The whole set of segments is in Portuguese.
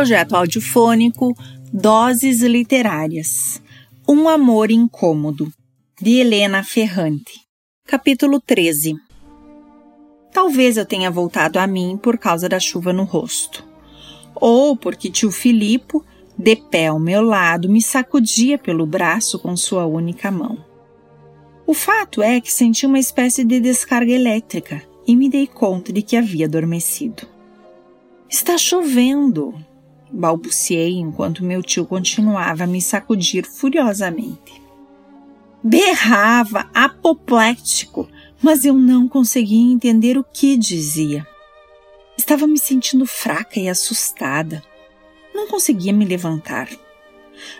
projeto audiofônico Doses Literárias Um Amor Incômodo, de Helena Ferrante. Capítulo 13 Talvez eu tenha voltado a mim por causa da chuva no rosto, ou porque tio Filipe, de pé ao meu lado, me sacudia pelo braço com sua única mão. O fato é que senti uma espécie de descarga elétrica e me dei conta de que havia adormecido. Está chovendo, balbuciei enquanto meu tio continuava a me sacudir furiosamente. Berrava, apoplético, mas eu não conseguia entender o que dizia. Estava me sentindo fraca e assustada. Não conseguia me levantar.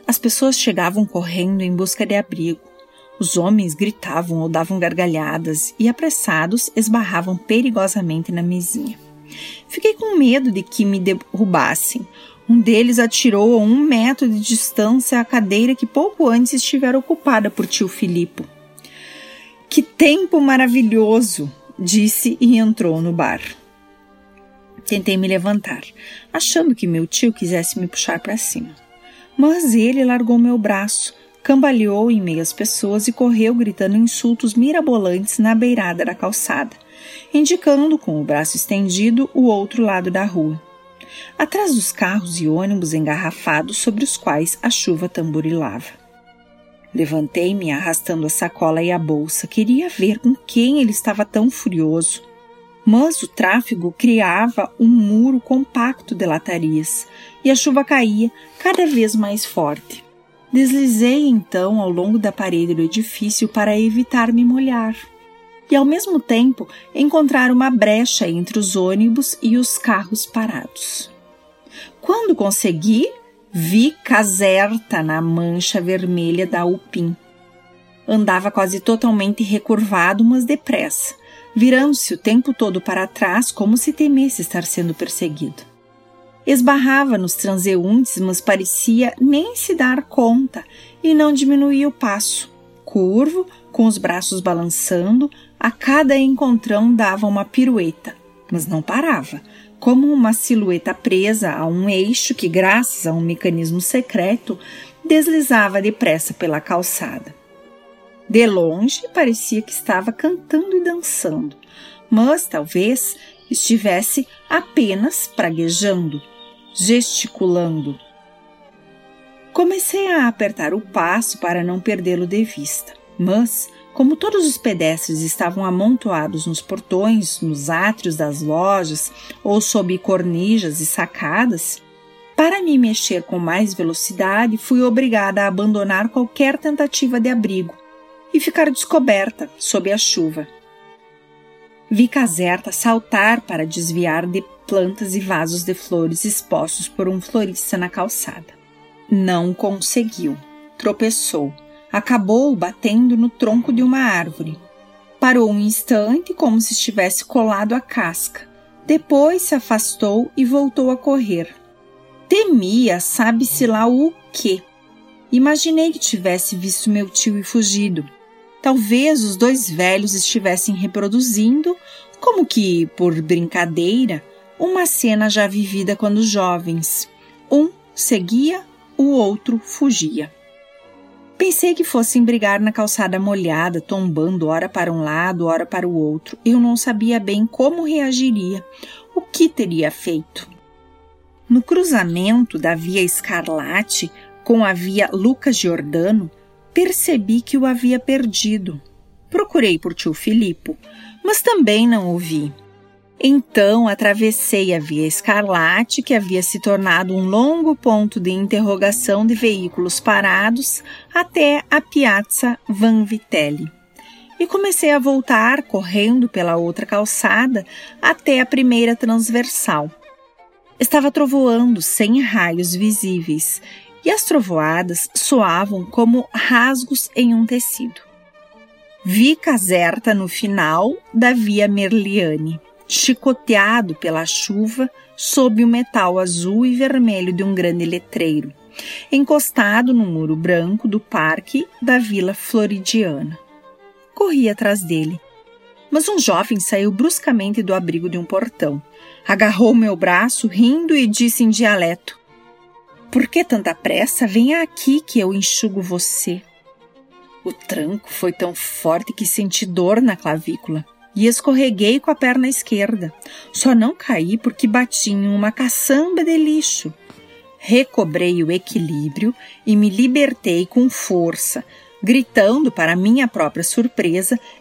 As pessoas chegavam correndo em busca de abrigo. Os homens gritavam ou davam gargalhadas e, apressados, esbarravam perigosamente na mesinha. Fiquei com medo de que me derrubassem. Um deles atirou a um metro de distância a cadeira que pouco antes estivera ocupada por tio Filipe. Que tempo maravilhoso! disse e entrou no bar. Tentei me levantar, achando que meu tio quisesse me puxar para cima. Mas ele largou meu braço, cambaleou em meio às pessoas e correu gritando insultos mirabolantes na beirada da calçada indicando com o braço estendido o outro lado da rua. Atrás dos carros e ônibus engarrafados sobre os quais a chuva tamborilava. Levantei-me arrastando a sacola e a bolsa. Queria ver com quem ele estava tão furioso. Mas o tráfego criava um muro compacto de latarias e a chuva caía cada vez mais forte. Deslizei então ao longo da parede do edifício para evitar me molhar e, ao mesmo tempo, encontrar uma brecha entre os ônibus e os carros parados. Quando consegui, vi Caserta na mancha vermelha da Upim. Andava quase totalmente recurvado, mas depressa, virando-se o tempo todo para trás como se temesse estar sendo perseguido. Esbarrava nos transeuntes, mas parecia nem se dar conta e não diminuía o passo. Curvo, com os braços balançando, a cada encontrão dava uma pirueta, mas não parava, como uma silhueta presa a um eixo que, graças a um mecanismo secreto, deslizava depressa pela calçada. De longe, parecia que estava cantando e dançando, mas talvez estivesse apenas praguejando, gesticulando. Comecei a apertar o passo para não perdê-lo de vista, mas como todos os pedestres estavam amontoados nos portões, nos átrios das lojas ou sob cornijas e sacadas, para me mexer com mais velocidade, fui obrigada a abandonar qualquer tentativa de abrigo e ficar descoberta sob a chuva. Vi Caserta saltar para desviar de plantas e vasos de flores expostos por um florista na calçada. Não conseguiu. Tropeçou acabou batendo no tronco de uma árvore. Parou um instante como se estivesse colado à casca. Depois se afastou e voltou a correr. Temia, sabe-se lá o quê. Imaginei que tivesse visto meu tio e fugido. Talvez os dois velhos estivessem reproduzindo, como que por brincadeira, uma cena já vivida quando jovens. Um seguia, o outro fugia. Pensei que fossem brigar na calçada molhada, tombando ora para um lado, ora para o outro. Eu não sabia bem como reagiria, o que teria feito. No cruzamento da via Escarlate com a via Lucas Giordano, percebi que o havia perdido. Procurei por tio Filipe, mas também não o vi. Então atravessei a Via Escarlate, que havia se tornado um longo ponto de interrogação de veículos parados, até a Piazza Van Vitelli. E comecei a voltar correndo pela outra calçada até a primeira transversal. Estava trovoando sem raios visíveis, e as trovoadas soavam como rasgos em um tecido. Vi Caserta no final da Via Merliane chicoteado pela chuva sob o metal azul e vermelho de um grande letreiro, encostado no muro branco do parque da Vila Floridiana. Corri atrás dele, mas um jovem saiu bruscamente do abrigo de um portão. Agarrou meu braço, rindo, e disse em dialeto: Por que tanta pressa? Venha aqui que eu enxugo você. O tranco foi tão forte que senti dor na clavícula e escorreguei com a perna esquerda. Só não caí porque bati em uma caçamba de lixo. Recobrei o equilíbrio e me libertei com força, gritando, para minha própria surpresa,